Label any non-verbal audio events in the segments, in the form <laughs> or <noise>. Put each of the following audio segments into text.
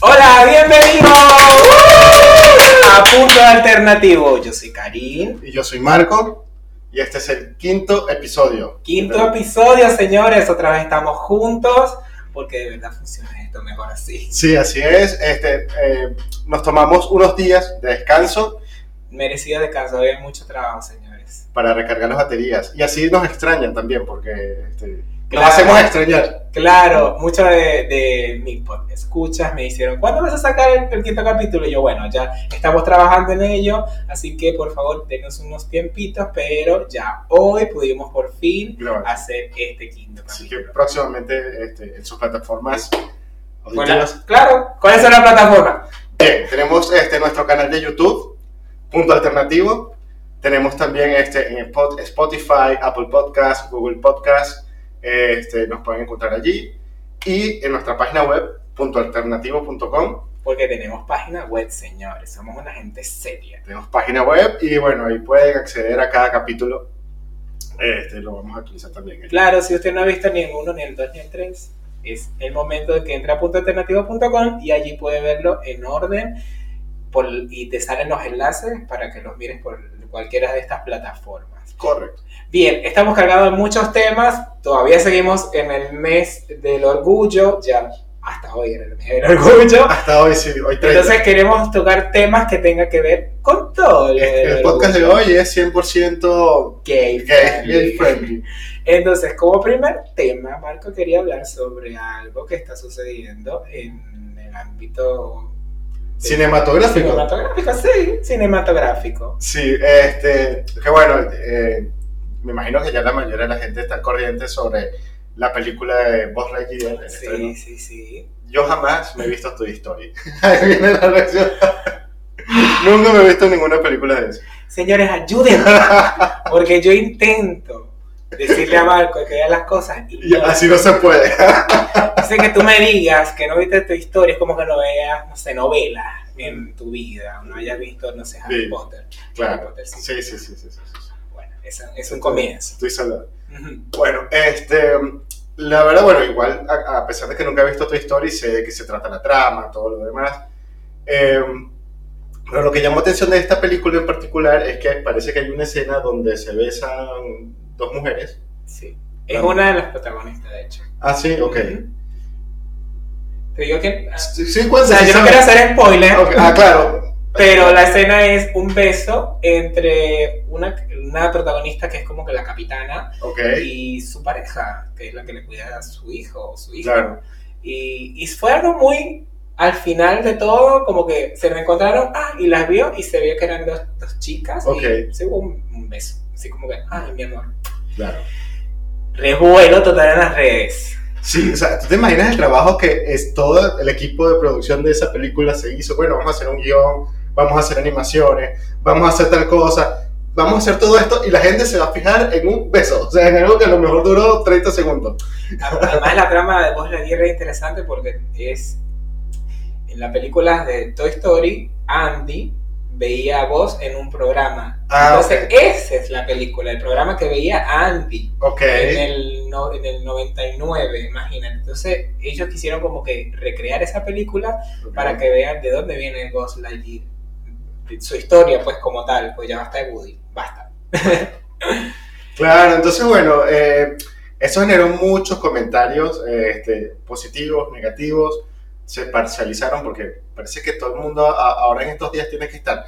Hola, bienvenidos a Punto Alternativo. Yo soy Karim. Y yo soy Marco. Y este es el quinto episodio. Quinto episodio, señores. Otra vez estamos juntos porque de verdad funciona esto mejor así. Sí, así es. Este, eh, nos tomamos unos días de descanso. Merecido descanso. Había mucho trabajo, señores. Para recargar las baterías. Y así nos extrañan también porque... Este, Claro. Nos hacemos extrañar. Claro, muchos de, de mis escuchas me dijeron, ¿cuándo vas a sacar el, el quinto capítulo? Y yo, bueno, ya estamos trabajando en ello, así que por favor denos unos tiempitos, pero ya hoy pudimos por fin Claro. hacer este quinto Así que capítulo. próximamente este, en sus plataformas Bueno, claro, ¿cuáles son las plataformas? Bien, tenemos este, nuestro canal de YouTube, Punto Alternativo. Tenemos también este, en Spot- Spotify, Apple Podcast, Google Podcast. Este, nos pueden encontrar allí. Y en nuestra página web, puntoalternativo.com. Porque tenemos página web, señores, somos una gente seria. Tenemos página web y bueno, ahí pueden acceder a cada capítulo. Este, lo vamos a utilizar también. Claro, si usted no ha visto ni el 1, ni el 2, ni el 3, es el momento de que entre a puntoalternativo.com y allí puede verlo en orden por- y te salen los enlaces para que los mires por cualquiera de estas plataformas. Correcto. Bien, estamos cargados de muchos temas, todavía seguimos en el mes del orgullo, ya hasta hoy era el mes del orgullo. Hasta hoy sí, hoy 30. Entonces queremos tocar temas que tengan que ver con todo. lo del el podcast de hoy es 100% Gay gay, friendly. gay friendly. Entonces, como primer tema, Marco quería hablar sobre algo que está sucediendo en el ámbito Cinematográfico. cinematográfico, sí, cinematográfico. Sí, este, que bueno, eh, me imagino que ya la mayoría de la gente está corriente sobre la película de Buzz Lightyear. estreno. Sí, sí, sí. Yo jamás me he visto Toy Story. <laughs> Ahí viene la reacción. Nunca me he visto ninguna película de eso. Señores, ayúdenme, porque yo intento decirle a Marco que vea las cosas y Y así no se puede. <laughs> Sé que tú me digas que no viste tu historia, es como que no veas, no sé, novelas en tu vida, no hayas visto, no sé, Harry Sí. Potter. Harry Claro. Potter, sí. Sí, sí, sí, sí. sí. Bueno, es, es un comienzo. Estoy salado. Ujú. Bueno, este, la verdad, bueno, igual, a, a pesar de que nunca he visto Toy Story, sé de qué se trata la trama, todo lo demás. Eh, pero lo que llamó atención de esta película en particular es que parece que hay una escena donde se besan dos mujeres. Sí. Es Ah. una de las protagonistas, de hecho. Ah, sí, ok. Te digo que. Sí, sí, O sea, sí yo no quiero hacer spoiler, Ok, Ah, claro. <laughs> pero la escena es un beso entre una, una protagonista que es como que la capitana Ok, y su pareja, que es la que le cuida a su hijo o su hija. claro. Y, y fue algo muy al final de todo, como que se reencontraron, ah, y las vio y se vio que eran dos, dos chicas Ok. y se hubo un, un beso. Así como que, ay, mi amor. Claro. Revuelo total en las redes. Sí, o sea, ¿tú te imaginas el trabajo que es todo el equipo de producción de esa película se hizo? Bueno, vamos a hacer un guion, vamos a hacer animaciones, vamos a hacer tal cosa, vamos a hacer todo esto y la gente se va a fijar en un beso, o sea, en algo que a lo mejor duró 30 segundos. Además, la trama de Buzz Lightyear es interesante porque es en la película de Toy Story, Andy veía a Buzz en un programa. Ah, Entonces, esa es la película, el programa que veía Andy. Ok, en el, no- en el 99, imagínate. Entonces, ellos quisieron como que recrear esa película para que vean de dónde viene Buzz Lightyear. Su historia, pues, como tal. Pues ya basta de Woody. Basta. <laughs> Claro, entonces bueno, eh, eso generó muchos comentarios eh, este, positivos, negativos, se parcializaron porque parece que todo el mundo a- ahora en estos días tiene que estar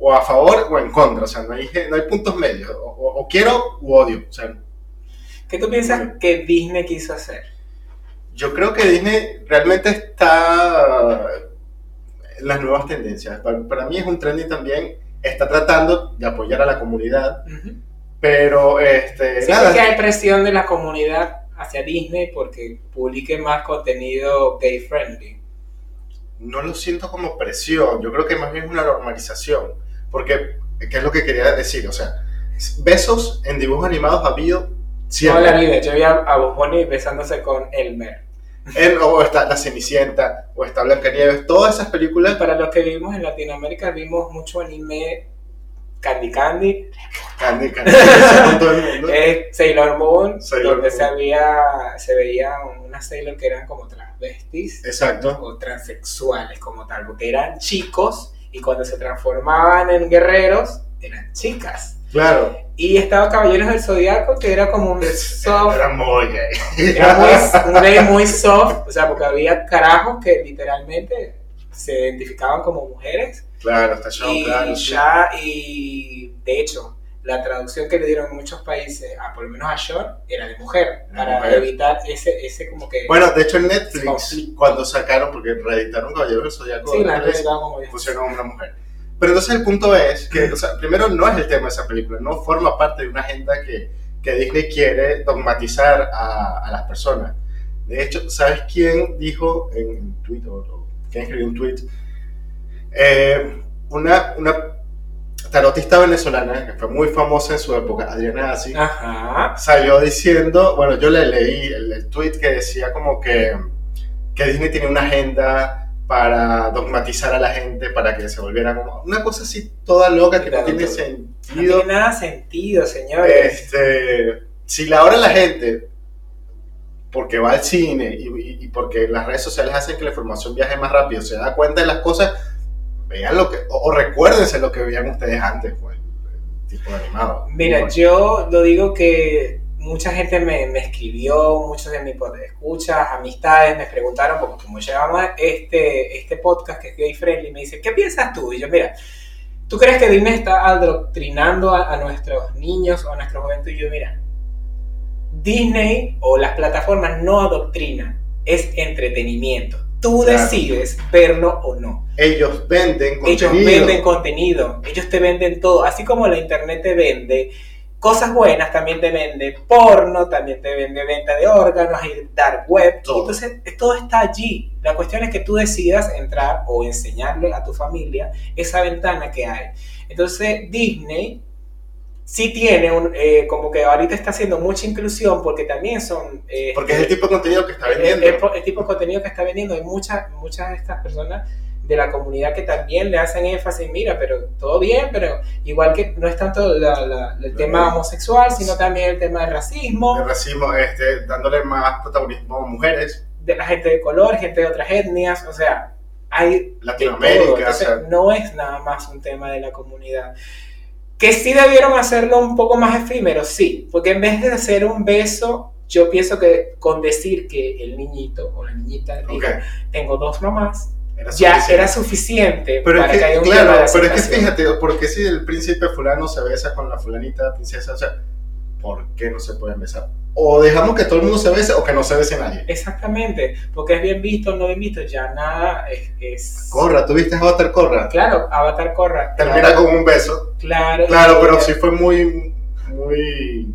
o a favor o en contra, o sea, no hay, no hay puntos medios, o, o- o quiero u odio, o sea, ¿Qué tú piensas que Disney quiso hacer? yo creo que Disney realmente está en las nuevas tendencias, para, para mí es un trending también, está tratando de apoyar a la comunidad, Ujú. pero este, Sí, nada, que hay presión de la comunidad hacia Disney porque publique más contenido gay friendly. No lo siento como presión, yo creo que más bien es una normalización, porque, ¿qué es lo que quería decir? O sea, besos en dibujos animados ha habido Toda siempre. la vida. Yo vi a, a besándose con Elmer. En- o está La Cenicienta, o está Blancanieves, todas esas películas, Para los que vivimos en Latinoamérica, vimos mucho anime Candy Candy, Candy, Candy, todo el mundo. <laughs> es Sailor Moon, Sailor donde Moon. Se, había, se veía unas Sailor que eran como transvestis transvestis Exacto. o transexuales como tal, porque eran chicos y cuando se transformaban en guerreros eran chicas. Claro. Y estaba Caballeros del Zodiaco, que era como un <laughs> soft, Era muy gay. era muy, un gay muy soft, o sea, porque había carajos que literalmente se identificaban como mujeres Claro, está show, y claro. sí. ya, y de hecho, la traducción que le dieron en muchos países, a, por lo menos a Sean, era de mujer, para mujer. evitar ese, ese como que... Bueno, de hecho en Netflix, Conflicto. cuando sacaron, porque reeditaron Caballeros del Zodiaco, sí, la como pusieron una mujer. Pero entonces el punto es que, o sea, primero no es el tema de esa película, no forma parte de una agenda que, que Disney quiere dogmatizar a, a las personas. De hecho, ¿sabes quién dijo en, en Twitter, o quién escribió un tweet? Eh, una, una tarotista venezolana que fue muy famosa en su época, Adriana Assi, Ajá. salió diciendo, bueno, yo le leí el, el tweet que decía como que, que Disney tiene una agenda para dogmatizar a la gente, para que se volviera como una cosa así toda loca que no tiene todo. No sentido. tiene nada sentido, señores. Este, si la hora la gente, porque va al cine y, y- y porque las redes sociales hacen que la información viaje más rápido, se da cuenta de las cosas, vean lo que, o, o recuérdense lo que veían ustedes antes, pues, el tipo de animado. Mira, Bueno. yo lo digo que mucha gente me, me escribió, muchos de mis escuchas, amistades me preguntaron, porque como llevamos este, este podcast que es gay friendly, me dicen, ¿qué piensas tú? Y yo, mira, ¿tú crees que Disney está adoctrinando a, a nuestros niños o a nuestra juventud? Y yo, mira, Disney o las plataformas no adoctrinan, es entretenimiento. Tú Claro. decides verlo o no. ellos venden Ellos contenido. venden contenido, ellos te venden todo, así como la internet te vende cosas buenas, también te vende porno, también te vende venta de órganos y dark web. Todo. Entonces, todo está allí. La cuestión es que tú decidas entrar o enseñarle a tu familia esa ventana que hay. Entonces, Disney sí tiene un, eh, como que ahorita está haciendo mucha inclusión porque también son... eh, Porque es el tipo de contenido que está el, vendiendo. el- el tipo de contenido que está vendiendo. Hay muchas, muchas de estas personas de la comunidad que también le hacen énfasis, mira, pero todo bien, pero igual que no es tanto la- la- el tema homosexual, sino también el tema del racismo, el racismo, este, dándole más protagonismo a mujeres, de la gente de color, gente de otras etnias, o sea, hay. Latinoamérica, o Entonces, sea, no es nada más un tema de la comunidad. Que sí debieron hacerlo un poco más efímero, sí, porque en vez de hacer un beso, yo pienso que con decir que el niñito o la niñita diga, ok, tengo dos mamás, era ya era suficiente. Pero para es que, haya que, un claro, pero es que fíjate, porque si el príncipe fulano se besa con la fulanita princesa, o sea, ¿por qué no se pueden besar? O dejamos que todo el mundo se bese o que no se bese nadie. Exactamente, porque es bien visto o no bien visto, ya nada es... es- Corra, ¿tuviste Avatar Corra? Claro, Avatar Corra. Termina claro, con un beso. Claro, Claro, pero sí fue muy, muy,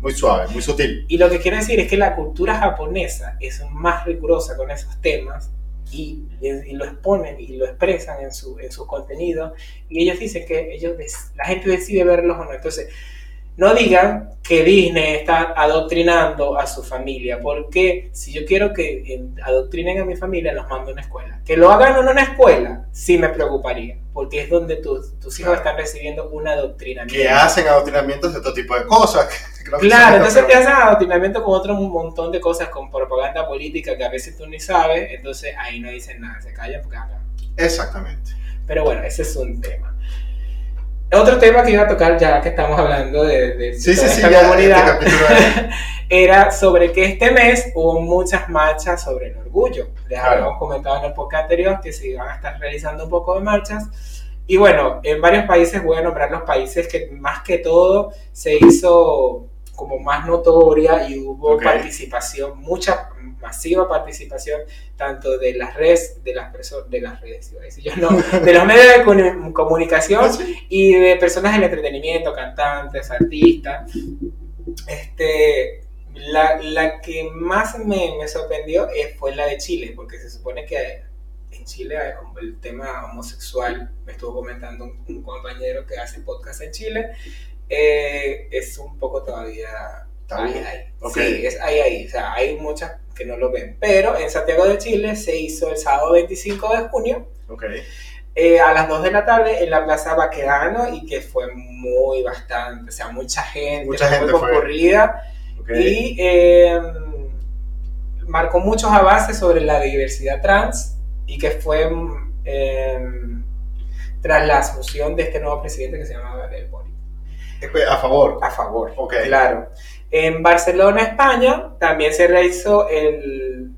muy suave, muy sutil. Y lo que quiero decir es que la cultura japonesa es más rigurosa con esos temas y, y lo exponen y lo expresan en su, en su contenido y ellos dicen que ellos la gente decide verlos o no. Entonces, no digan que Disney está adoctrinando a su familia, porque si yo quiero que eh, adoctrinen a mi familia, los mando a una escuela. Que lo hagan en una escuela, sí me preocuparía, porque es donde tus, tus hijos Claro. están recibiendo un adoctrinamiento. Que hacen adoctrinamientos de todo tipo de cosas. <laughs> creo que Claro, entonces te hacen adoctrinamiento con otro montón de cosas, con propaganda política que a veces tú ni sabes, entonces ahí no dicen nada, se callan porque hablan. Exactamente. Pero bueno, ese es un tema. Otro tema que iba a tocar ya que estamos hablando de, de Sí, sí, toda sí, esta ya, comunidad este <laughs> era sobre que este mes hubo muchas marchas sobre el orgullo. Les Claro. habíamos comentado en el podcast anterior que se iban a estar realizando un poco de marchas. Y bueno, en varios países, voy a nombrar los países que más que todo se hizo como más notoria y hubo Ok. participación, mucha masiva participación tanto de las redes, de las personas, de las redes, iba a decir yo, no, de los medios de comu- comunicación <laughs> y de personas del entretenimiento, cantantes, artistas. Este, la, la que más me, me sorprendió eh, fue la de Chile, porque se supone que en Chile como el tema homosexual, me estuvo comentando un, un compañero que hace podcast en Chile, eh, es un poco todavía ahí, ahí. Ok. Sí, es ahí, ahí. O sea, hay muchas que no lo ven. Pero en Santiago de Chile se hizo el sábado 25 de junio eh, a las 2 de la tarde en la Plaza Baquedano y que fue muy bastante, o sea, mucha gente, Mucha gente muy concurrida ok. y eh, marcó muchos avances sobre la diversidad trans y que fue eh, tras la asunción de este nuevo presidente que se llama Boric. A favor. A favor, Ok. claro. En Barcelona, España, también se realizó el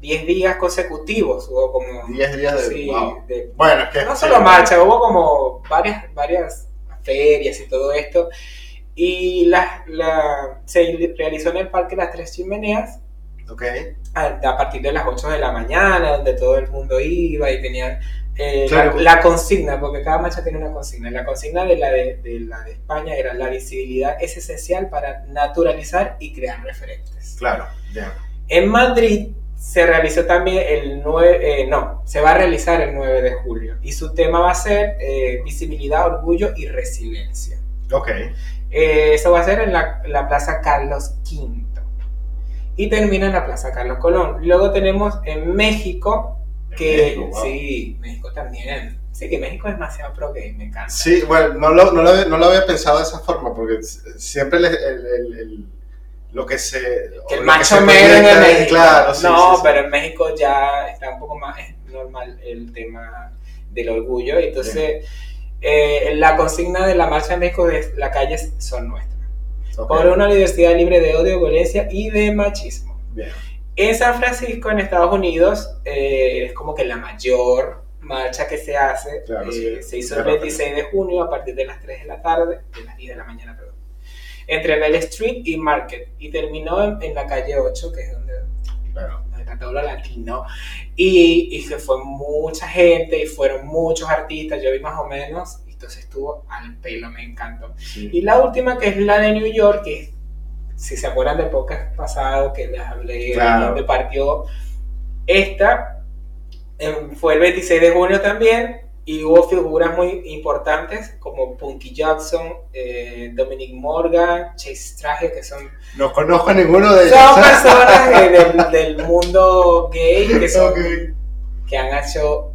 10 días consecutivos, hubo como... 10 días de. sí, wow. de- Bueno, es que. no solo marcha, hubo como varias, varias ferias y todo esto. Y la, la- se realizó en el Parque Las Tres Chimeneas Ok. a, a partir de las 8 de la mañana, donde todo el mundo iba y tenían eh, Claro. la, la consigna, porque cada marcha tiene una consigna. La consigna de la de, de la de España era la visibilidad es esencial para naturalizar y crear referentes. Claro. Bien. En Madrid se realizó también el 9, eh, no, se va a realizar el 9 de julio y su tema va a ser eh, visibilidad, orgullo y resiliencia. Ok. Eh, eso va a ser en la, la Plaza Carlos V y termina en la Plaza Carlos Colón. Luego tenemos en México, que México, wow. sí, México también. Sí, que México es demasiado pro gay, me encanta. Sí, bueno, no lo, no, lo, había- no lo había pensado de esa forma, porque siempre el, el- el- el- lo que se... Que el macho mero en México. Claro, sí, no, sí, pero en México ya está un poco más normal el tema del orgullo. y Entonces, eh, la consigna de la marcha en México es las calles son nuestras. Ok, Por una universidad libre de odio, violencia y de machismo. Bien. En San Francisco, en Estados Unidos, eh, es como que la mayor marcha que se hace. Claro, eh, sí, se hizo el 26 de junio a partir de las 3 de la tarde, de las 10 de la mañana, perdón, entre Bell Street y Market. Y terminó en, en la calle 8, que es donde, Claro. donde lo latino. Y, y se fue mucha gente y fueron muchos artistas, yo vi más o menos. y Entonces estuvo al pelo, me encantó. Sí. Y la última, que es la de New York, que es, si se acuerdan del podcast pasado que les hablé, Claro. donde partió esta, em, fue el 26 de junio también, y hubo figuras muy importantes como Punky Jackson, eh, Dominic Morgan, Chase Traje, que son, No conozco a ninguno de ellos. son personas de- <laughs> del, del mundo gay que, son, Ok. que han hecho,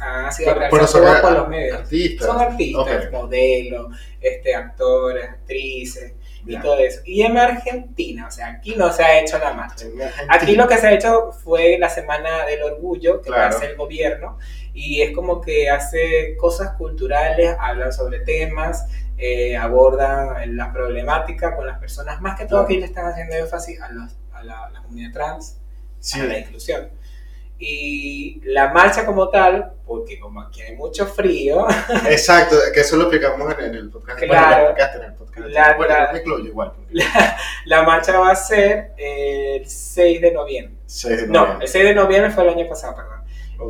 han sido realizados por los medios. artistas. Son artistas, Ok. modelos, este, actores, actrices y Bien. todo eso. Y en Argentina, o sea, aquí no se ha hecho la marcha. Aquí lo que se ha hecho fue la Semana del Orgullo, que Claro. hace el gobierno, y es como que hace cosas culturales, hablan sobre temas, eh, abordan la problemática con las personas, más que todo Claro. que ellos están haciendo énfasis a, los- a la, a la comunidad trans, Sí. a la inclusión. Y la marcha como tal, porque como aquí hay mucho frío, <laughs> Exacto, que eso lo explicamos en, en el podcast. Claro. Bueno, en el podcast. La- bueno, la- me incluyo igual. la marcha va a ser el 6 de noviembre. 6 de No, noviembre. el 6 de noviembre fue el año pasado, perdón.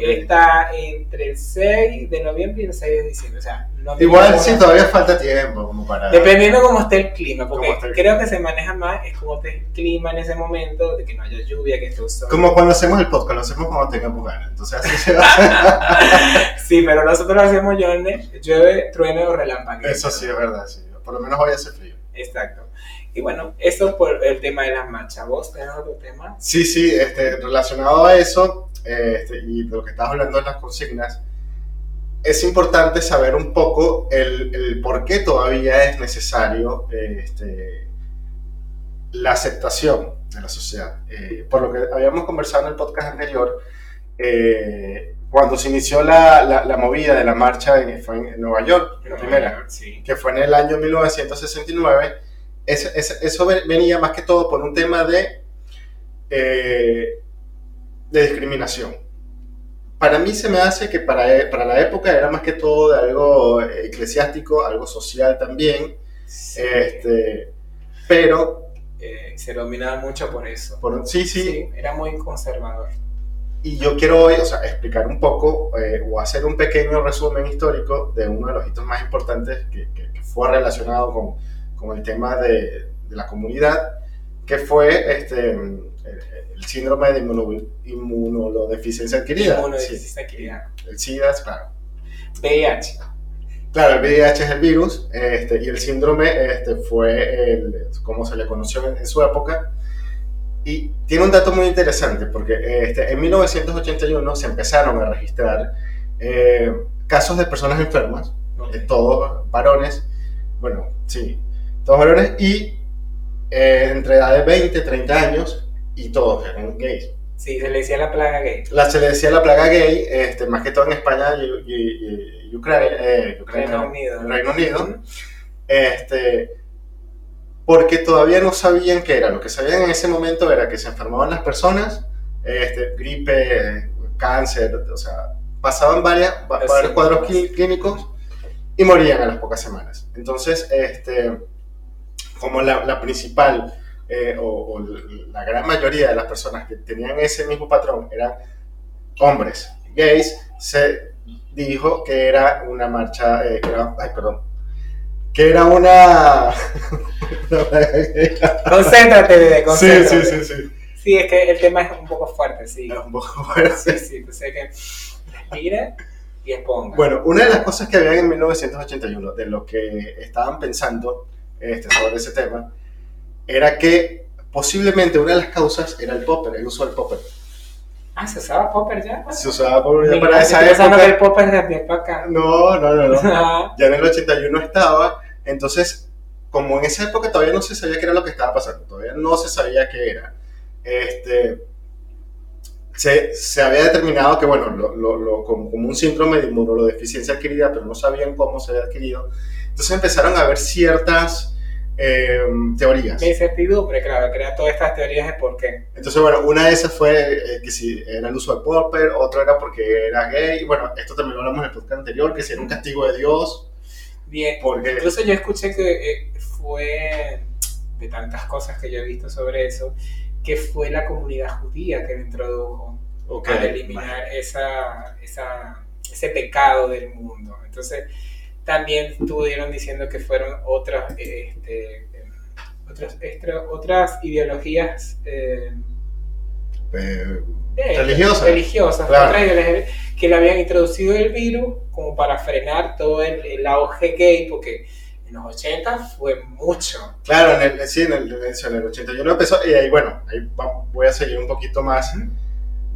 Está entre el 6 de noviembre y el 6 de diciembre. O sea, no Igual sí, todavía falta tiempo como para... Dependiendo cómo esté el clima, porque el creo que se maneja más es como esté el clima en ese momento, de que no haya lluvia, que esté un sol. Como cuando hacemos el podcast, lo hacemos cuando tengamos ganas. Entonces así se va. <laughs> Sí, pero nosotros lo hacemos llueve, llueve, truene o relámpago. Eso sí es verdad, sí. Por lo menos hoy hace frío. Exacto. Y bueno, eso por el tema de las marchas. ¿Vos tenés otro tema? Sí, sí, este, relacionado a eso este, y de lo que estabas hablando de las consignas, es importante saber un poco el, el por qué todavía es necesario eh, este, la aceptación de la sociedad. Eh, por lo que habíamos conversado en el podcast anterior, eh, cuando se inició la, la- la movida de la marcha en, fue en Nueva York, la primera Sí. que fue en el año 1969, eso, eso- eso ve- venía más que todo por un tema de, eh, de discriminación. Para mí se me hace que para, e- para la época era más que todo de algo eh, eclesiástico, algo social también, Sí. este, pero, Eh, se dominaba mucho por eso. por, sí, sí, Sí, era muy conservador. y yo quiero hoy, o sea, explicar un poco eh, o hacer un pequeño resumen histórico de uno de los hitos más importantes que, que- que fue relacionado con, con el tema de, de la comunidad, que fue este, el, el síndrome de inmuno- inmunodeficiencia adquirida. Inmunodeficiencia adquirida. el SIDA, claro. VIH. Claro, el VIH es el virus este, y el síndrome este, fue el, como se le conoció en, en su época. Y tiene un dato muy interesante porque este, en 1981 se empezaron a registrar eh, casos de personas enfermas, eh, todos varones, bueno, sí, todos varones y eh, entre edad de 20 30 años y todos eran gays. Sí, se le decía la plaga gay. La, se le decía la plaga gay, este, más que todo en España y, y- y Ucrania, eh, Ucrania, Reino no, Unido. Reino Unido, este, porque todavía no sabían qué era. Lo que sabían en ese momento era que se enfermaban las personas, este, gripe, cáncer, o sea, pasaban varias, varios cuadros síntomas. clí- clínicos y morían a las pocas semanas. Entonces, este, como la, la principal eh, o, o la gran mayoría de las personas que tenían ese mismo patrón eran hombres gays, se dijo que era una marcha, eh, que era- ay, perdón, que era una... <laughs> Concéntrate, bebé, sí, concéntrate. sí, sí, sí. Sí, es que el tema es un poco fuerte, sí. Es un poco fuerte. Sí, sí, entonces que respire y exponga. Bueno, una de las cosas que había en 1981, de lo que estaban pensando este, sobre ese tema, era que posiblemente una de las causas era el popper, el uso del popper. Ah, ¿se usaba popper ya? Se usaba por, Mira, para esa que el época. popper acá. No, no, no, no. <laughs> Ya en el 81 estaba, entonces, como en esa época todavía no se sabía qué era lo que estaba pasando, todavía no se sabía qué era, este, se, se había determinado que, bueno, lo, lo- lo- como, como un síndrome de inmunodeficiencia adquirida, pero no sabían cómo se había adquirido, entonces empezaron a haber ciertas eh, teorías. La incertidumbre, claro, crea todas estas teorías de por qué. Entonces, bueno, una de esas fue eh, que si era el uso de popper, otra era porque era gay, bueno, esto también lo hablamos en el podcast anterior, que si era un castigo de Dios, Bien, porque... incluso yo escuché que eh, fue, de tantas cosas que yo he visto sobre eso, que fue la comunidad judía que lo introdujo ok, para eliminar esa, esa, ese pecado del mundo. Entonces, también estuvieron diciendo que fueron otras, este, otras, extra- otras ideologías eh, eh, Religiosas. religiosas, Claro. otras ideologías que le habían introducido el virus como para frenar todo el, el auge gay, porque en los 80 fue mucho. Claro, en el, sí, en el, en el- en el 81 empezó, y ahí, bueno, ahí voy a seguir un poquito más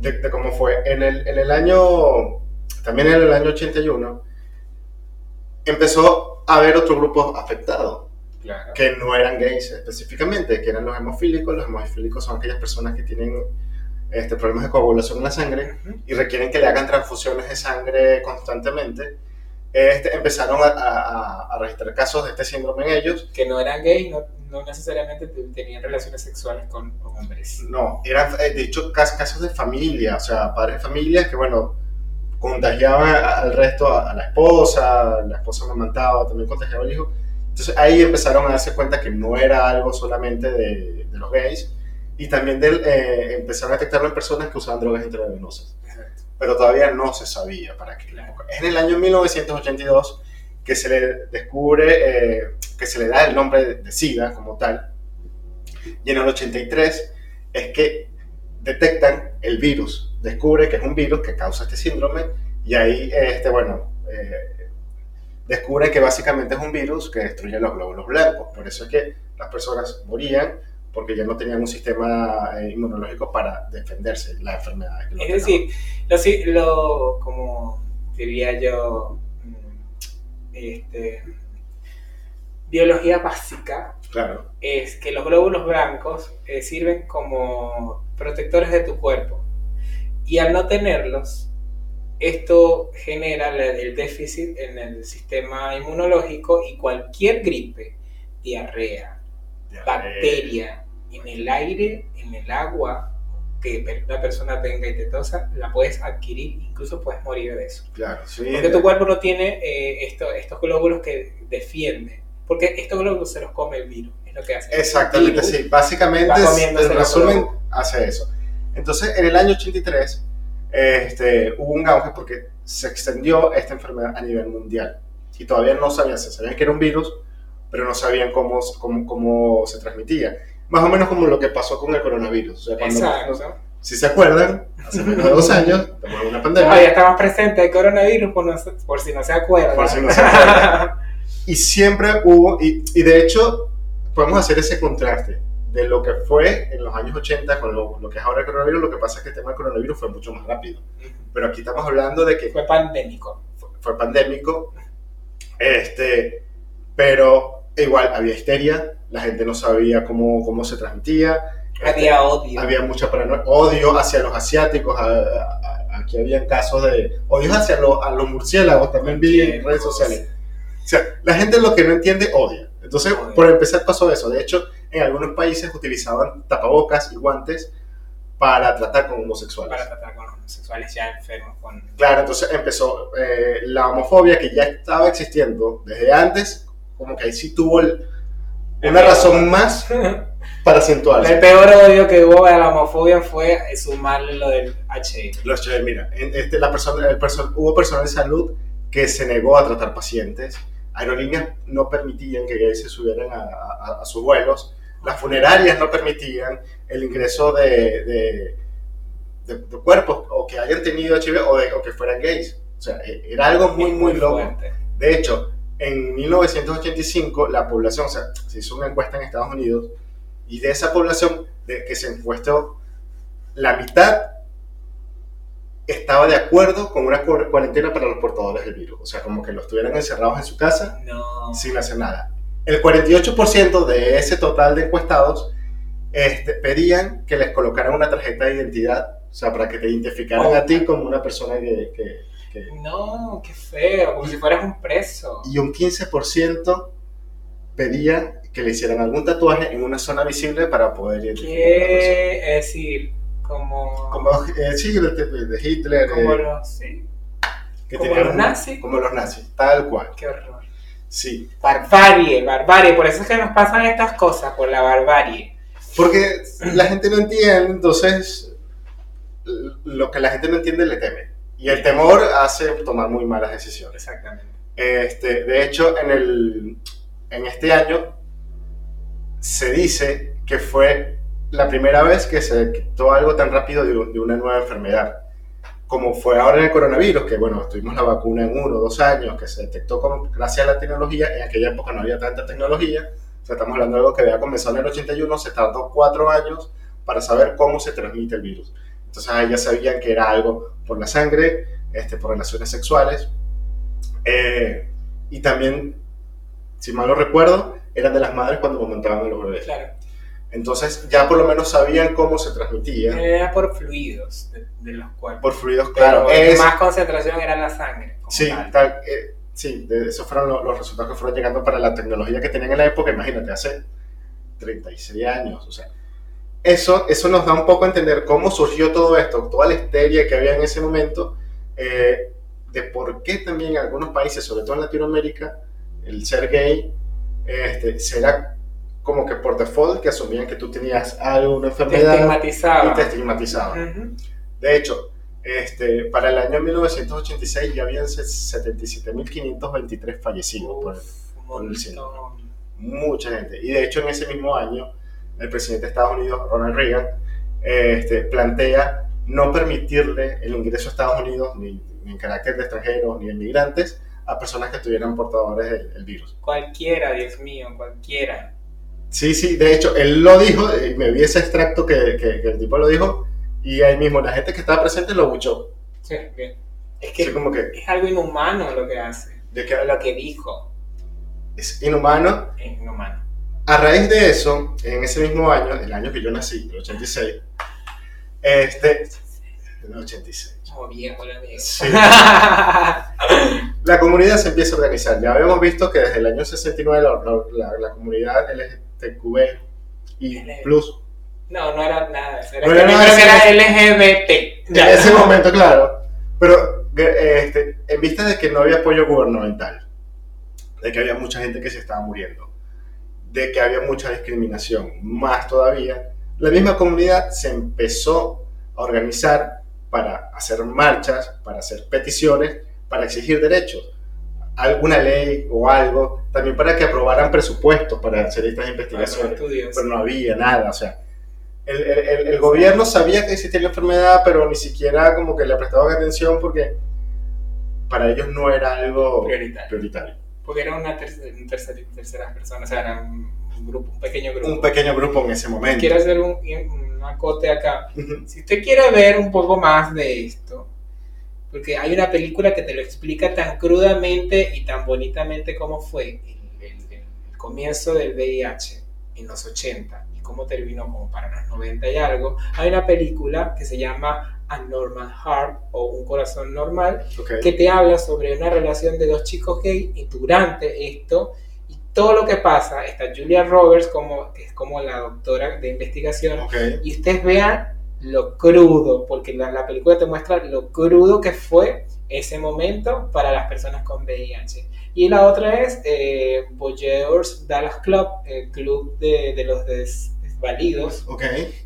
de, de cómo fue. En el, en el año, también en el año 81, empezó a haber otro grupo afectado, Claro. que no eran gays específicamente, que eran los hemofílicos. Los hemofílicos son aquellas personas que tienen este, problemas de coagulación en la sangre y requieren que le hagan transfusiones de sangre constantemente. Este, empezaron a, a- a registrar casos de este síndrome en ellos Que no eran gays, no, no necesariamente te- tenían relaciones sexuales con, con hombres. No, eran eh, de hecho cas- casos de familia, o sea, padres de familia que, bueno, contagiaban a- al resto, a, la esposa, la esposa amamantaba, también contagiaba al hijo. Entonces ahí empezaron a darse cuenta que no era algo solamente de, de los gays y también del, eh, empezaron a detectarlo en personas que usaban drogas intravenosas, Exacto. pero todavía no se sabía para qué. Es en el año 1982 que se le descubre, eh, que se le da el nombre de, de SIDA como tal, y en el 83 es que detectan el virus, descubre que es un virus que causa este síndrome, y ahí, este, bueno, eh, descubre que básicamente es un virus que destruye los glóbulos blancos, por eso es que las personas morían porque ya no tenían un sistema eh, inmunológico para defenderse de la enfermedad. Es decir, lo, lo- como diría yo, mm, este, biología básica Claro, es que los glóbulos blancos eh, sirven como protectores de tu cuerpo. Y al no tenerlos, esto genera el déficit en el sistema inmunológico y cualquier gripe, diarrea, bacteria en el aire, en el agua, que una persona tenga y te tosa, la puedes adquirir, incluso puedes morir de eso. claro, sí. Porque tu cuerpo no tiene eh, esto- estos glóbulos que defienden. Porque estos glóbulos se los come el virus, es lo que hace. Exactamente, virus sí. Básicamente, los resumen hace eso. Entonces, en el año 83, este, hubo un auge porque se extendió esta enfermedad a nivel mundial. Y todavía no sabían, se sabían que era un virus, pero no sabían cómo, cómo, cómo se transmitía. Más o menos como lo que pasó con el coronavirus. O sea, Exacto. si se acuerdan, hace menos de dos años, en una pandemia. Todavía estamos presentes el coronavirus por, no por si no se acuerdan. Por si no se acuerdan. <laughs> Y siempre hubo, y, y de hecho, podemos hacer ese contraste de lo que fue en los años 80 con lo, lo que es ahora el coronavirus. Lo que pasa es que el tema del coronavirus fue mucho más rápido. Pero aquí estamos hablando de que Fue pandémico. fue, fue pandémico, este, pero igual había histeria, la gente no sabía cómo, cómo se transmitía, Había odio. Había mucha paranoia, odio hacia los asiáticos. a- a- a- aquí había casos de odio hacia los, a los murciélagos, también vi en redes sociales. O sea, la gente lo que no entiende odia. Entonces, Odia. por empezar pasó eso. De hecho, en algunos países utilizaban tapabocas y guantes para tratar con homosexuales. Para tratar con homosexuales ya enfermos con... Claro, entonces empezó eh, la homofobia que ya estaba existiendo desde antes, como que ahí sí tuvo el- una razón más <laughs> para El acentuarse. peor odio que hubo a la homofobia fue sumarle lo del HIV. Los chéveres, mira, en- este, la persona, el hubo personal de salud que se negó a tratar pacientes, aerolíneas no permitían que gays se subieran a, a- a sus vuelos, las funerarias no permitían el ingreso de, de- de- de cuerpos o que hayan tenido HIV o, que fueran gays. O sea, e- era algo muy, muy loco. De hecho, en 1985 la población, o sea, se hizo una encuesta en Estados Unidos y de esa población de que se encuestó, la mitad estaba de acuerdo con una cu- cuarentena para los portadores del virus. O sea, como que los tuvieran encerrados en su casa No. sin hacer nada. El 48% de ese total de encuestados este, pedían que les colocaran una tarjeta de identidad, o sea, para que te identificaran Oh. a ti como una persona que- que- que, No, qué feo, como si fueras un preso. y un 15% pedía que le hicieran algún tatuaje en una zona visible para poder identificar a la. ¿Qué? Es decir, como... Como eh, sí, de, Hitler, como eh, los... Sí, que como tenían los nazis. Como los nazis, tal cual. qué horror. Sí, Barbarie, barbarie. Por eso es que nos pasan estas cosas, por la barbarie. porque la gente no entiende, entonces lo que la gente no entiende le teme. Y el temor hace tomar muy malas decisiones. Exactamente. Este, de hecho, en, el, en este año se dice que fue la primera vez que se detectó algo tan rápido de, de una nueva enfermedad. Como fue ahora el coronavirus, que bueno, tuvimos la vacuna en uno o dos años, que se detectó con, gracias a la tecnología. En aquella época no había tanta tecnología. O sea, estamos hablando de algo que había comenzado en el 81, se tardó cuatro años para saber cómo se transmite el virus. Entonces ahí ya sabían que era algo por la sangre, este, por relaciones sexuales. Eh, y también, si mal no recuerdo, eran de las madres cuando montaban los bebés. Claro. Entonces ya por lo menos sabían cómo se transmitía. Era por fluidos de, de los cuerpos. Por fluidos, claro. Es, más concentración era la sangre. sí, tal. tal, eh, sí, de- esos fueron lo- los, resultados que fueron llegando para la tecnología que tenían en la época. Imagínate, hace 36 años. O sea, eso, eso nos da un poco a entender cómo surgió todo esto, toda la histeria que había en ese momento, eh, de por qué también en algunos países, sobre todo en Latinoamérica, el ser gay este, será como que por default que asumían que tú tenías algo, una Te enfermedad estigmatizaba. y te estigmatizaban. Ujú. De hecho, este, para el año 1986 ya habían 77.523 fallecidos. por- Uf, un por el montón. mucha gente. Y de hecho, en ese mismo año, el presidente de Estados Unidos, Ronald Reagan, este, plantea no permitirle el ingreso a Estados Unidos, ni, ni en carácter de extranjeros, ni de migrantes, a personas que estuvieran portadores del virus. Cualquiera, Dios mío, cualquiera. Sí, sí, de hecho, él lo dijo, y me vi ese extracto que, que- que el tipo lo dijo, y ahí mismo la gente que estaba presente lo buchó. Sí, bien. Es que Así como que, es algo inhumano lo que hace. de que Lo que dijo es inhumano. es inhumano. A raíz de eso, en ese mismo año, el año que yo nací, el 86, este, el 86, Como viejo la amigo. Sí. <laughs> la comunidad se empieza a organizar. Ya habíamos visto que desde el año 69 la, la- la comunidad LGTB y plus, No, no era nada. Era No era nada de era LGBT. en ese momento, claro, pero eh, este, en vista de que no había apoyo gubernamental, de que había mucha gente que se estaba muriendo, de que había mucha discriminación, más todavía, la misma comunidad se empezó a organizar para hacer marchas, para hacer peticiones, para exigir derechos, alguna ley o algo, también para que aprobaran presupuestos para hacer estas investigaciones pero no había nada, o sea, el, el- el- el gobierno sabía que existía la enfermedad, pero ni siquiera como que le prestaban atención porque para ellos no era algo Prioritario. prioritario. Porque era una tercera, un tercer- terceras personas, o sea, era un grupo, un pequeño grupo. Un pequeño grupo en ese momento. Quiero hacer un, un acote acá. Si usted quiere ver un poco más de esto, porque hay una película que te lo explica tan crudamente y tan bonitamente cómo fue el, el- el comienzo del VIH en los 80 y cómo terminó como para los 90 y algo, hay una película que se llama A Normal Heart o Un Corazón Normal, Ok. que te habla sobre una relación de dos chicos gay y durante esto y todo lo que pasa, está Julia Roberts como, que es como la doctora de investigación Ok. y ustedes vean lo crudo, porque la, la película te muestra lo crudo que fue ese momento para las personas con VIH. Y la otra es eh, Voyeurs Dallas Club, el club de, de los des- desvalidos, Ok.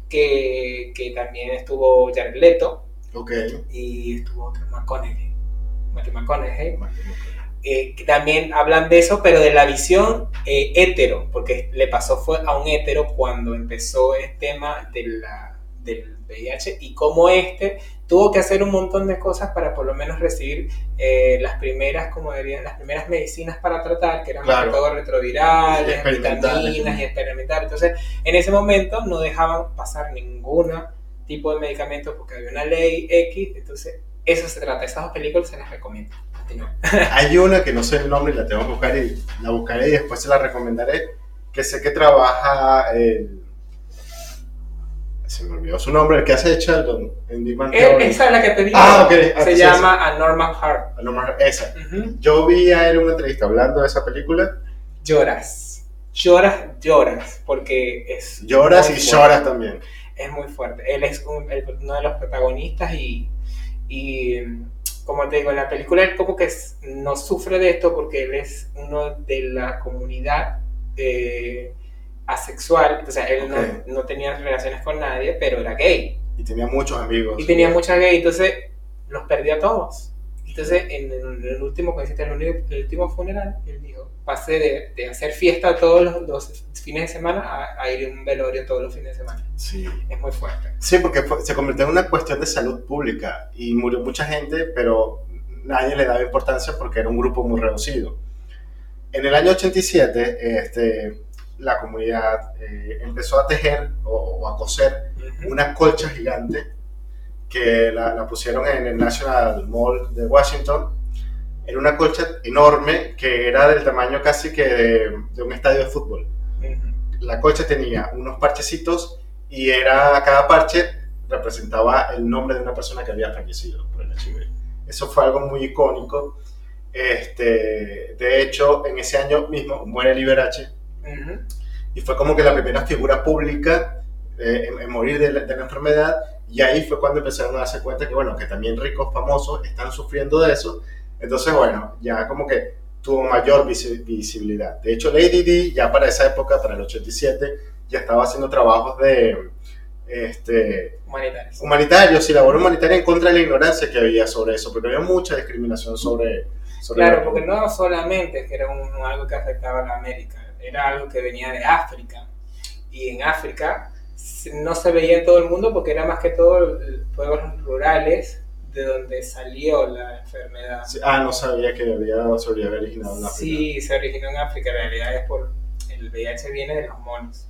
que, que también estuvo Jared Leto Ok. y estuvo otro McConaughey, Matthew McConaughey, eh, que también hablan de eso, pero de la visión eh, hetero, porque le pasó fue a un hetero cuando empezó el tema de la, del VIH y cómo este tuvo que hacer un montón de cosas para por lo menos recibir eh, las primeras, como dirían, las primeras medicinas para tratar, que eran Claro. todo retrovirales, Y vitaminas y experimentar. Entonces, en ese momento no dejaban pasar ninguna tipo de medicamento porque había una ley X, entonces eso se trata, esas dos películas se las recomiendo. <laughs> Hay una que no sé el nombre y la tengo que buscar y la buscaré y después se la recomendaré. Que sé que trabaja el. Se me olvidó su nombre, el que hace Sheldon en Big Bang Eh, Theory. esa es la que te digo. Ah, ok. Ah, Se sí, llama A Normal Heart. sí. A lo mejor esa. Yo vi a él en una entrevista hablando de esa película. Lloras. Lloras, lloras. Porque es. Lloras y fuerte. lloras también. Es muy fuerte. Él es un- el- uno de los protagonistas y. y como te digo, en la película él como que no sufre de esto porque él es uno de la comunidad eh, asexual. O sea, él no, no tenía relaciones con nadie, pero era gay. Y tenía muchos amigos. Y tenía muchas gays, entonces los perdí a todos. Entonces, en el, en el último, el, el último funeral, él dijo, pasé de, de hacer fiesta todos los, los fines de semana a, a ir a un velorio todos los fines de semana. Sí. Es muy fuerte. Sí, porque fue- se convirtió en una cuestión de salud pública y murió mucha gente, pero nadie le daba importancia porque era un grupo muy reducido. En el año 87, este, la comunidad eh, empezó a tejer o, o a coser una colcha gigante que la, la pusieron en el National Mall de Washington. Era una colcha enorme que era del tamaño casi que de, de un estadio de fútbol la colcha tenía unos parchecitos y era cada parche representaba el nombre de una persona que había fallecido por el HIV. Eso fue algo muy icónico. Este, de hecho, en ese año mismo muere Liberace Ujú. y fue como que la primera figura pública eh, en, en morir de la, de la enfermedad y ahí fue cuando empezaron a darse cuenta que, bueno, que también ricos famosos están sufriendo de eso. Entonces, bueno, ya como que tuvo mayor visi- visibilidad. De hecho, Lady Di ya para esa época, para el 87, ya estaba haciendo trabajos de este, Humanitarios. humanitarios y labor humanitaria en contra de la ignorancia que había sobre eso, porque había mucha discriminación sobre... sobre Claro, la- porque no solamente que era un- algo que afectaba a la América, era algo que venía de África. Y en África no se veía en todo el mundo porque era más que todo pueblos rurales de donde salió la enfermedad. Sí, Ah, no sabía que había, se había originado en África. Sí, se originó en África, en realidad es por el VIH viene de los monos.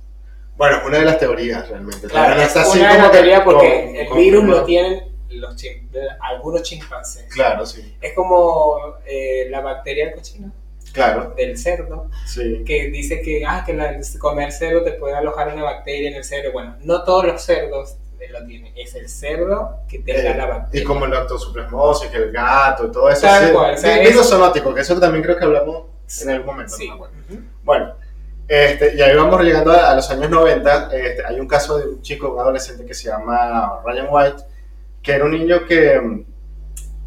Bueno, una de las teorías realmente. Claro, es está así una de las teorías porque con- el con- virus lo tienen los chim- algunos chimpancés. Claro, sí. Es como eh, la bacteria cochina Claro, del cerdo, sí. que dice que, ah, que la- comer cerdo te puede alojar una bacteria en el cerebro. Bueno, no todos los cerdos lo tienen, es el cerdo que tenga Eh, la y bacteria. como el lactosuplasmosis, que el gato y todo eso. Tal cual, o sea, es- virus zoonótico, que eso también creo que hablamos en algún momento. Sí. no. Ujú. Bueno, este, y ahí vamos llegando a, a los años 90. Este, hay un caso de un chico, un adolescente que se llama Ryan White, que era un niño que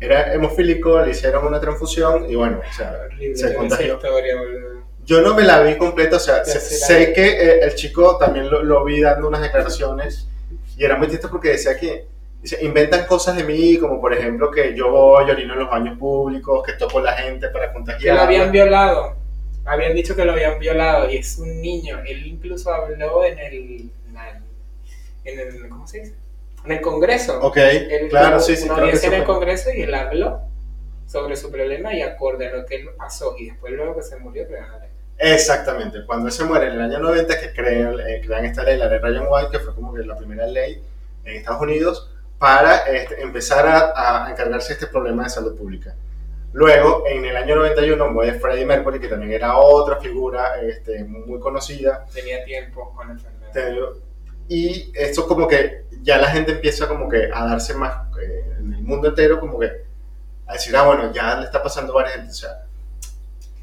era hemofílico, le hicieron una transfusión y bueno, o sea, Horrible se contagió. historia. Yo no me la vi completa, o sea, sé, que eh, el chico también lo, lo vi dando unas declaraciones y era muy triste porque decía que dice, inventan cosas de mí, como por ejemplo que yo voy, orino en los baños públicos, que toco a la gente para Que contagiar. lo habían violado. Habían dicho que lo habían violado y es un niño. Él incluso habló. En el, en el- ¿Cómo se dice? En el Congreso. Ok, Él claro, tuvo sí, sí, Una que audiencia en el. Congreso y él habló sobre su problema y acorde a lo que él pasó. Y después, luego que se murió, pero nada. Exactamente, cuando él se muere en el año 90, que crean, eh, crean esta ley, la ley Ryan White, que fue como que la primera ley en Estados Unidos para este, empezar a, a encargarse de este problema de salud pública. Luego, en el año 91, muere Freddie Mercury, que también era otra figura este, muy conocida. Tenía tiempo con la enfermedad. Y esto como que ya la gente empieza como que a darse más, eh, en el mundo entero, como que a decir, ah, bueno, ya le está pasando a varias gente. O sea,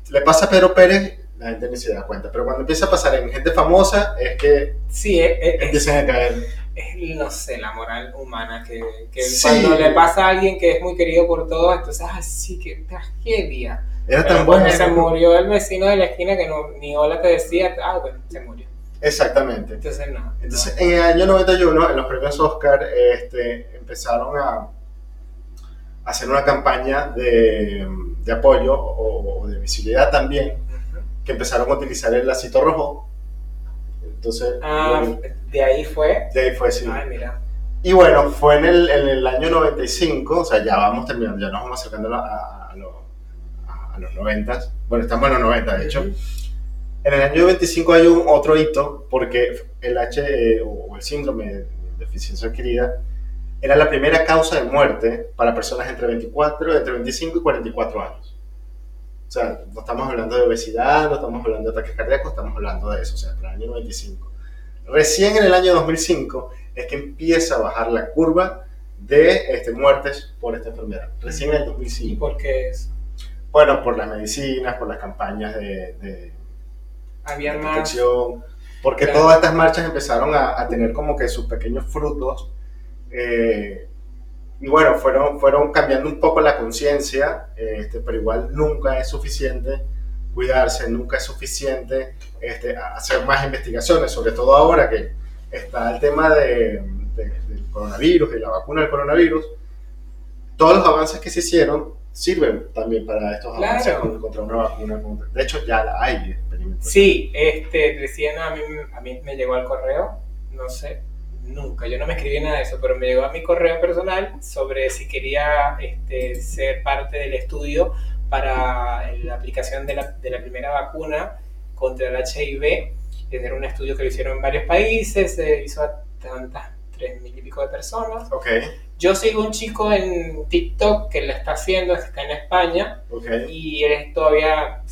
le pasa a Pedro Pérez, la gente ni se da cuenta. Pero cuando empieza a pasar en gente famosa, es que sí, es, empiezan a caer es, no sé, la moral humana que, que cuando le pasa a alguien que es muy querido por todos, entonces, ah, sí, qué tragedia. Era tan bueno. Se murió el vecino de la esquina que no, ni hola te decía, ah, bueno, se murió. Exactamente. Entonces, no. Entonces, en el año 91, en los premios Oscar, este, empezaron a hacer una campaña de, de apoyo o, de visibilidad también, que empezaron a utilizar el lacito rojo entonces, ah, de ahí fue. De ahí fue, sí. Ay, mira. Y bueno, fue en el, en el año 95, o sea, ya vamos terminando, ya nos vamos acercando a, a, los 90. Bueno, estamos en los 90, de hecho. En el año 95 hay un otro hito, porque el H eh, o el síndrome de deficiencia adquirida era la primera causa de muerte para personas entre 24, entre 25 y 44 años. O sea, no estamos hablando de obesidad, no estamos hablando de ataques cardíacos, estamos hablando de eso, o sea, para el año 95. Recién en el año 2005 es que empieza a bajar la curva de este, muertes por esta enfermedad. Recién en el 2005. ¿Y por qué es? Bueno, por las medicinas, por las campañas de, de, Había protección, porque todas estas marchas empezaron a, a, tener como que sus pequeños frutos. Eh, y bueno, fueron, fueron cambiando un poco la conciencia, este, pero igual nunca es suficiente cuidarse, nunca es suficiente este, hacer más investigaciones, sobre todo ahora que está el tema de, del coronavirus, de la vacuna del coronavirus. Todos los avances que se hicieron sirven también para estos avances contra una vacuna. De hecho, ya la hay. Sí, este, recién a mí, a mí me llegó al correo, no sé, nunca, yo no me escribí nada de eso, pero me llegó a mi correo personal sobre si quería este, ser parte del estudio para la aplicación de la, de la primera vacuna contra el HIV. Era un estudio que lo hicieron en varios países, se hizo a tantas, tres mil y pico de personas. Okay. Yo sigo un chico en TikTok que lo está haciendo, está en España, okay. y él todavía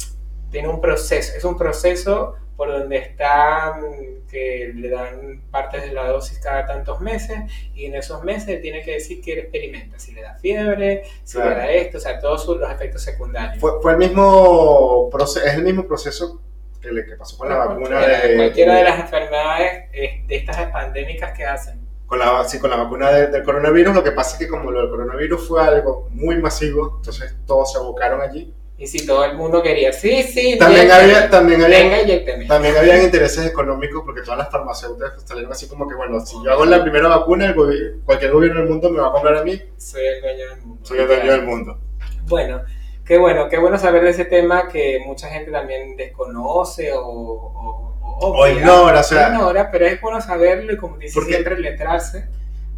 tiene un proceso, es un proceso por donde están, que le dan partes de la dosis cada tantos meses y en esos meses tiene que decir que él experimenta, si le da fiebre, si le da esto, o sea, todos los efectos secundarios. Fue, fue el mismo proceso, es el mismo proceso que, le, que pasó con la vacuna de... Cualquiera de las enfermedades de estas pandémicas que hacen. Con la, sí, con la vacuna de, del coronavirus, lo que pasa es que como lo del coronavirus fue algo muy masivo, entonces todos se abocaron allí y si todo el mundo quería, sí, sí, también había, también había, venga, también habían intereses económicos porque todas las farmacéuticas salieron así como que, bueno, si yo hago la primera vacuna, el cualquier gobierno del mundo me va a comprar a mí. Soy el dueño del mundo. Soy el dueño del mundo. Bueno, qué bueno, qué bueno saber de ese tema que mucha gente también desconoce o, o, o, ignora, o sea. Ignora, pero es bueno saberlo y como dice siempre, letrarse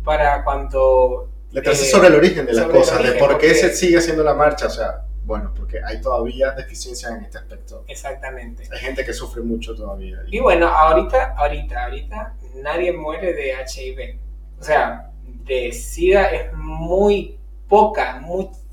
para cuanto... Letrarse eh, sobre el origen de las cosas, de por qué se sigue haciendo la marcha, o sea bueno, porque hay todavía deficiencias en este aspecto. Exactamente. Hay gente que sufre mucho todavía. Y bueno, ahorita, ahorita, ahorita nadie muere de HIV. O sea, de SIDA es muy poca,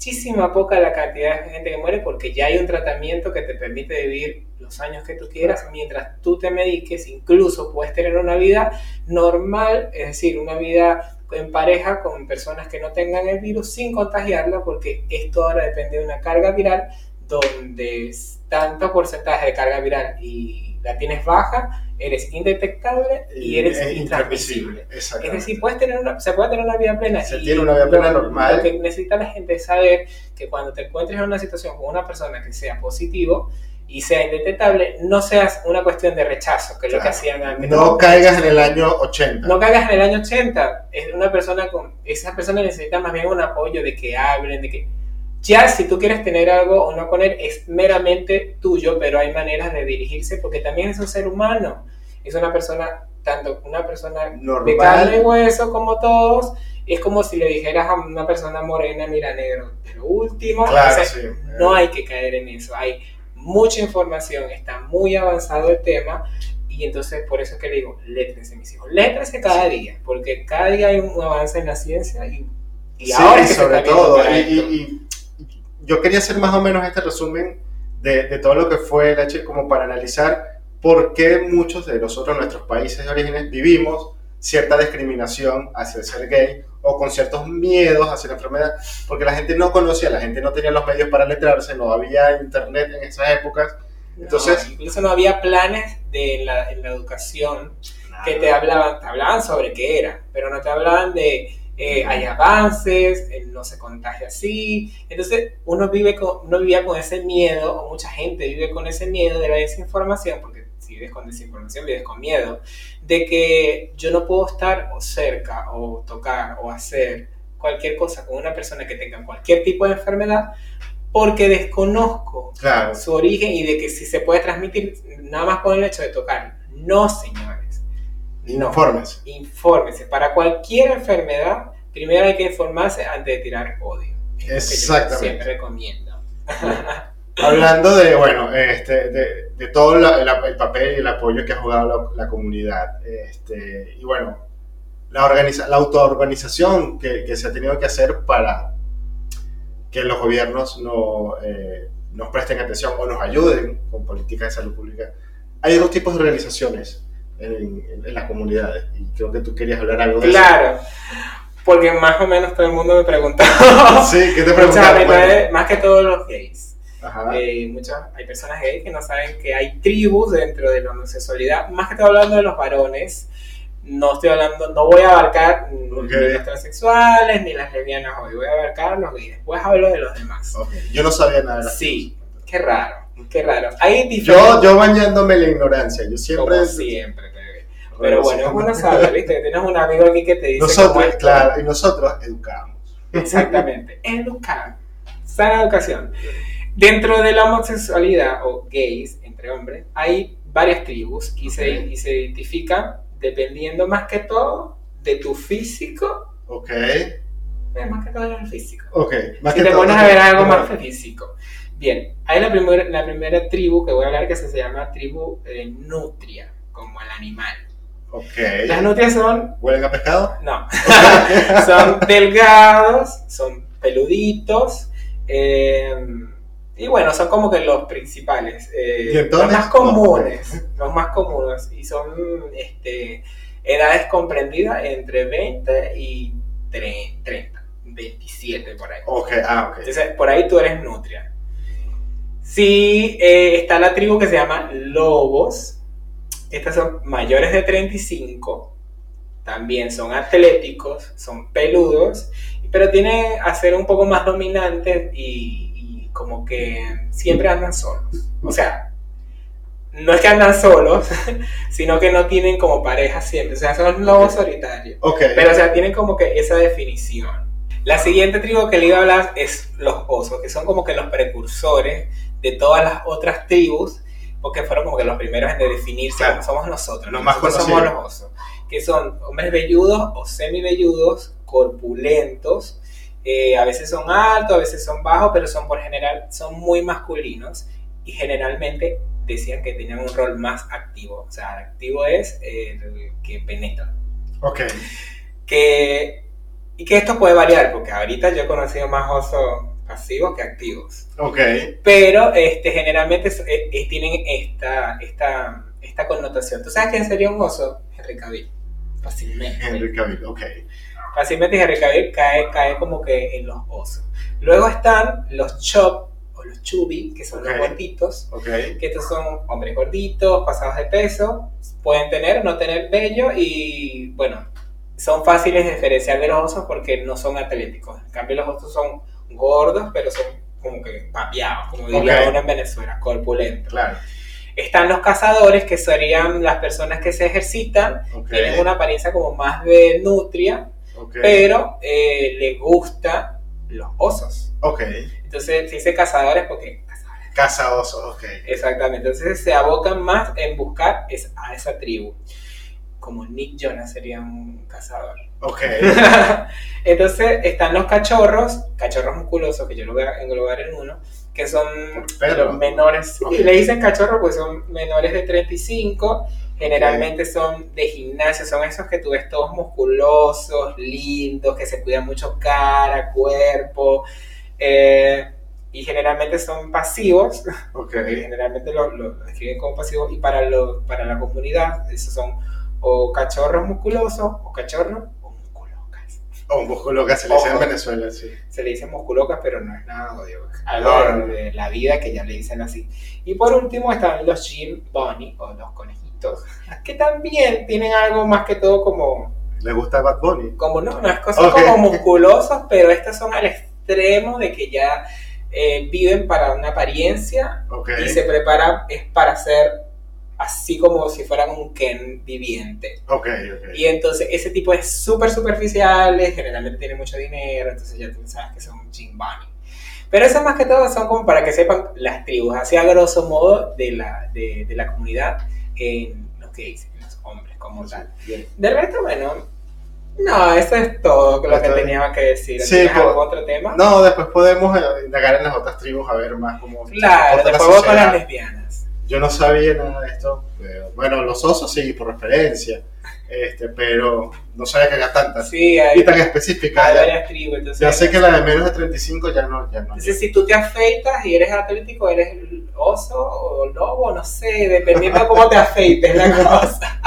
muchísima poca la cantidad de gente que muere porque ya hay un tratamiento que te permite vivir los años que tú quieras mientras tú te mediques, incluso puedes tener una vida normal, es decir, una vida en pareja con personas que no tengan el virus sin contagiarla, porque esto ahora depende de una carga viral donde tanto porcentaje de carga viral y la tienes baja, eres indetectable y, eres intransmisible. Es decir, puedes tener una, se puede tener una vida plena. Se tiene una vida plena normal. Lo que necesita la gente es saber que cuando te encuentres en una situación con una persona que sea positivo, y sea indetectable, no seas una cuestión de rechazo, que es lo que hacían antes. No, caigas en el año 80. No caigas en el año 80. Es una persona con. Esa persona necesita más bien un apoyo de que hablen, de que. Ya, si tú quieres tener algo o no con él, es meramente tuyo, pero hay maneras de dirigirse porque también es un ser humano. Es una persona, tanto una persona Normal. de carne y hueso como todos. Es como si le dijeras a una persona morena, mira negro, de lo último. Claro, o sea, sí. No hay que caer en eso. Hay mucha información, está muy avanzado el tema y entonces por eso es que le digo, létrense mis hijos, létrense cada día, porque cada día hay un avance en la ciencia y, y sí, ahora es que sobre todo, y, y, yo quería hacer más o menos este resumen de, de todo lo que fue el H como para analizar por qué muchos de nosotros, nuestros países de orígenes, vivimos cierta discriminación hacia el ser gay o con ciertos miedos hacia la enfermedad, porque la gente no conocía, la gente no tenía los medios para letrarse, no había internet en esas épocas. Entonces, incluso no había planes de la, en la educación que te hablaban, te hablaban sobre qué era, pero no te hablaban de eh, hay avances, no se contagia así. Entonces uno, vive con, uno vivía con ese miedo, o mucha gente vive con ese miedo de la desinformación, porque si vives con desinformación, vives con miedo, de que yo no puedo estar o cerca o tocar o hacer cualquier cosa con una persona que tenga cualquier tipo de enfermedad porque desconozco su origen y de que si se puede transmitir nada más con el hecho de tocar. No, señores. No. Infórmese. Infórmese. Para cualquier enfermedad, primero hay que informarse antes de tirar odio. Exactamente. siempre recomiendo. <laughs> Hablando de, bueno, este, de, de todo el papel y el apoyo que ha jugado la, comunidad. Este, y bueno, la, organiza, la autoorganización que, que, se ha tenido que hacer para que los gobiernos no, eh, nos presten atención o nos ayuden con políticas de salud pública. Hay dos tipos de organizaciones en, en, las comunidades. Y creo que tú querías hablar algo de eso. Claro. Porque más o menos todo el mundo me preguntó. <laughs> sí, ¿qué te preguntaron? Más que todos los gays. Eh, muchas, hay personas gays que no saben que hay tribus dentro de la homosexualidad, más que estoy hablando de los varones, no estoy hablando, no voy a abarcar ni los transexuales ni las lesbianas hoy, voy a abarcar los gays, después hablo de los demás. Yo no sabía nada de Sí, qué raro, qué raro. Hay yo, yo bañándome la ignorancia, yo siempre... Como siempre, pero bueno, es bueno saber, ¿viste? Tienes un amigo aquí que te dice. Nosotros, claro, y nosotros educamos. Exactamente, <laughs> educar. Sana educación. Dentro de la homosexualidad o gays entre hombres hay varias tribus y, se, y se identifican dependiendo más que todo de tu físico. Ok. más que todo del físico. Ok. Más si te pones a ver algo más físico. Bien, hay la, primera la primera tribu que voy a hablar que se llama tribu eh, nutria, como el animal. Okay. Las nutrias son... ¿Huelen a pescado? No. <laughs> <laughs> son delgados, son peluditos. Eh, y bueno, son como que los principales, eh, los más comunes, los más comunes, y son este, edades comprendidas entre 20 y 30, 27 por ahí. Ok, ah, ok. Entonces, por ahí tú eres nutria. Sí, eh, está la tribu que se llama lobos, estas son mayores de 35, también son atléticos, son peludos, pero tienen a ser un poco más dominantes y como que siempre andan solos. O sea, no es que andan solos, <laughs> sino que no tienen como pareja siempre. O sea, son lobos solitarios. Pero, o sea, tienen como que esa definición. La siguiente tribu que le iba a hablar es los osos, que son como que los precursores de todas las otras tribus, porque fueron como que los primeros en definirse como somos nosotros. Los más conocidos. Somos los osos, que son hombres velludos o semi-velludos, corpulentos, eh, a veces son altos, a veces son bajos, pero son por general, son muy masculinos y generalmente decían que tenían un rol más activo. O sea, activo es el que penetra. Ok. Que, y que esto puede variar, porque ahorita yo he conocido más osos pasivos que activos. Ok. Pero este, generalmente eh, tienen esta, esta, esta connotación. ¿Tú sabes quién sería un oso? Henry Cavill. Fácilmente. Henry Cavill, ok fácilmente Henry Cavill cae, cae como que en los osos. Luego están los chop o los chubby, que son los gorditos, que estos son hombres gorditos, pasados de peso, pueden tener no tener vello y bueno, son fáciles de diferenciar de los osos porque no son atléticos. En cambio los osos son gordos, pero son como que papiados, como diría uno en Venezuela, corpulentos. Claro. Están los cazadores, que serían las personas que se ejercitan, tienen una apariencia como más de nutria, pero eh, le gusta los osos. Ok. Entonces se dice cazadores porque... Caza osos, ok. Exactamente, entonces se abocan más en buscar a esa tribu. Como Nick Jonas sería un cazador. Ok. <laughs> entonces están los cachorros, cachorros musculosos, que yo lo voy a englobar en uno, que son los menores. Y le dicen cachorros pues son menores de 35 Generalmente son de gimnasio, son esos que tú ves todos musculosos, lindos, que se cuidan mucho cara, cuerpo. Eh, y generalmente son pasivos, Ok. <laughs> generalmente lo, lo escriben como pasivos y para, lo, para la comunidad esos son o cachorros musculosos o cachorros o musculocas. Se le dice en. Venezuela, sí. Se le dice musculocas, pero no es nada odio, algo no. de la vida que ya le dicen así. Y por último están los Jim Bunny o los conejitos, que también tienen algo más que todo como Le gusta Bad Bunny. como no, no es cosas como musculosos, pero estos son al extremo de que ya eh, viven para una apariencia y se preparan es para ser así como si fueran un Ken viviente. Ok, ok. Y entonces ese tipo es súper superficiales, generalmente tiene mucho dinero, entonces ya tú sabes que son chimbani. Pero eso más que todo son como para que sepan las tribus, así a grosso modo de la, de, de la comunidad en los gays, en los hombres como tal. Bien. De resto, bueno, no, eso es todo lo que Está bien. tenía que decir. Sí, ¿Tienes pues, algún otro tema? No, después podemos eh, indagar en las otras tribus a ver más cómo. claro, comporta la después voy con las lesbianas. Yo no sabía nada de esto. pero, bueno, los osos sí, por referencia. Este, pero no sabía que había tantas. Sí, hay, Y tan específicas. hay Ya, varias tribus. Entonces, ya sé que la de menos de 35 ya no. Ya no. Entonces, si tú te afeitas y eres atlético, eres oso o lobo, no sé, dependiendo de cómo te afeites la <laughs> cosa.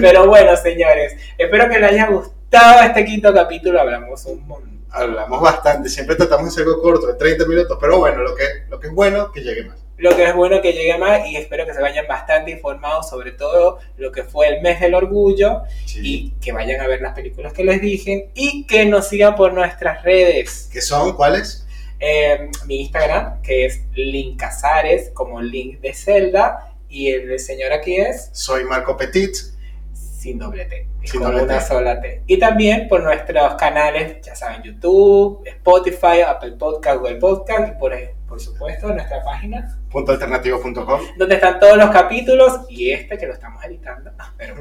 Pero bueno, señores, espero que les haya gustado este quinto capítulo. Hablamos un montón. Hablamos bastante, siempre tratamos de hacer algo corto, de 30 minutos, pero bueno, lo que, lo que es bueno, que llegue más. Lo que es bueno que llegue más y espero que se vayan bastante informados sobre todo lo que fue el mes del orgullo Sí. y que vayan a ver las películas que les dije y que nos sigan por nuestras redes. ¿Qué son? ¿Cuáles? Eh, mi Instagram, que es Link Casares, como Link de Zelda, y el del señor aquí es Soy Marco Petit. sin doble T, es Sin doble una T. sola T. Y también por nuestros canales, ya saben, YouTube, Spotify, Apple Podcast, Google Podcast, y por, por supuesto nuestra página, donde están todos los capítulos y este que lo estamos editando, pero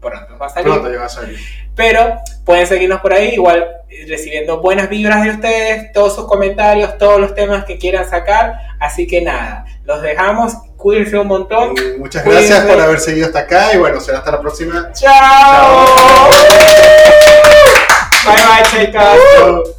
pronto va a salir. Pronto ya va a salir. Pero pueden seguirnos por ahí, igual eh, recibiendo buenas vibras de ustedes, todos sus comentarios, todos los temas que quieran sacar. Así que nada, los dejamos, cuídense un montón. Muchas Cuídense. gracias por haber seguido hasta acá y bueno, será hasta la próxima. ¡Chao! Bye bye, chicas.